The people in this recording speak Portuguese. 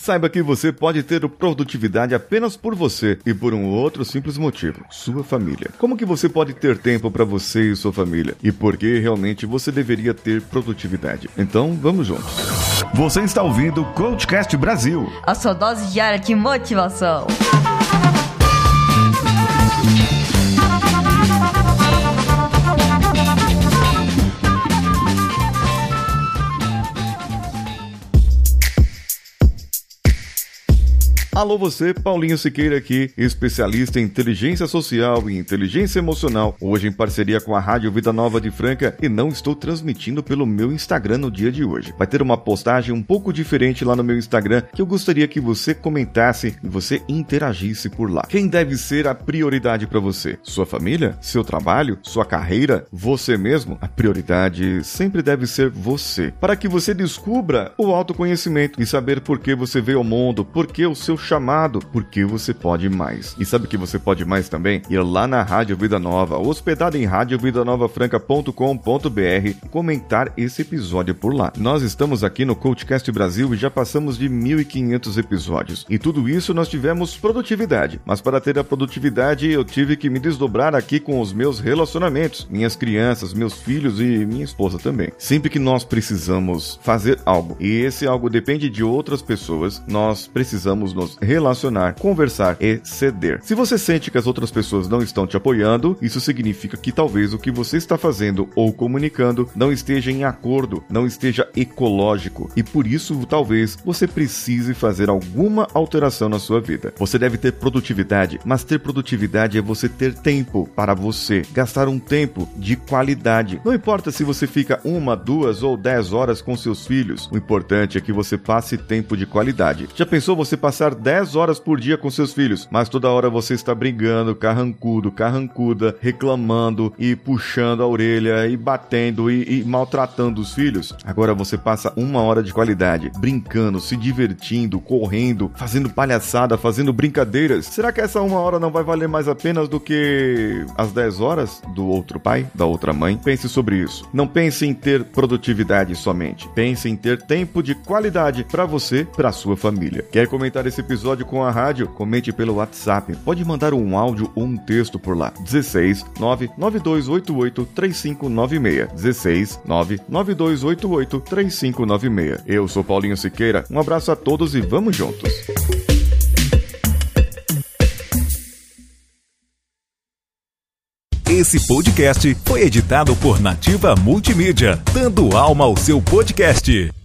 Saiba que você pode ter produtividade apenas por você e por um outro simples motivo: sua família. Como que você pode ter tempo para você e sua família? E por que realmente você deveria ter produtividade? Então, vamos juntos. Você está ouvindo o Coachcast Brasil. A sua dose diária de motivação. Alô você, Paulinho Siqueira aqui, especialista em inteligência social e inteligência emocional, hoje em parceria com a Rádio Vida Nova de Franca e não estou transmitindo pelo meu Instagram no dia de hoje. Vai ter uma postagem um pouco diferente lá no meu Instagram que eu gostaria que você comentasse e você interagisse por lá. Quem deve ser a prioridade para você? Sua família? Seu trabalho? Sua carreira? Você mesmo? A prioridade sempre deve ser você, para que você descubra o autoconhecimento e saber por que você veio ao mundo, por que o seu chamado, porque você pode mais. E sabe que você pode mais também? Ir lá na Rádio Vida Nova, hospedado em radiovidanovafranca.com.br comentar esse episódio por lá. Nós estamos aqui no Coachcast Brasil e já passamos de 1.500 episódios. E tudo isso nós tivemos produtividade. Mas para ter a produtividade, eu tive que me desdobrar aqui com os meus relacionamentos, minhas crianças, meus filhos e minha esposa também. Sempre que nós precisamos fazer algo e esse algo depende de outras pessoas, nós precisamos nos relacionar, conversar e ceder. Se você sente que as outras pessoas não estão te apoiando, isso significa que talvez o que você está fazendo ou comunicando não esteja em acordo, não esteja ecológico e por isso talvez você precise fazer alguma alteração na sua vida. Você deve ter produtividade, mas ter produtividade é você ter tempo para você, gastar um tempo de qualidade. Não importa se você fica uma, duas ou dez horas com seus filhos, o importante é que você passe tempo de qualidade. Já pensou você passar 10 horas por dia com seus filhos, mas toda hora você está brigando, carrancudo, carrancuda, reclamando e puxando a orelha e batendo e, e maltratando os filhos. Agora você passa uma hora de qualidade, brincando, se divertindo, correndo, fazendo palhaçada, fazendo brincadeiras. Será que essa uma hora não vai valer mais a pena do que as 10 horas do outro pai, da outra mãe? Pense sobre isso. Não pense em ter produtividade somente. Pense em ter tempo de qualidade para você, para sua família. Quer comentar esse episódio com a rádio, comente pelo WhatsApp. Pode mandar um áudio ou um texto por lá. 16 99288 3596. 16 99288 3596. Eu sou Paulinho Siqueira. Um abraço a todos e vamos juntos. Esse podcast foi editado por Nativa Multimídia, dando alma ao seu podcast.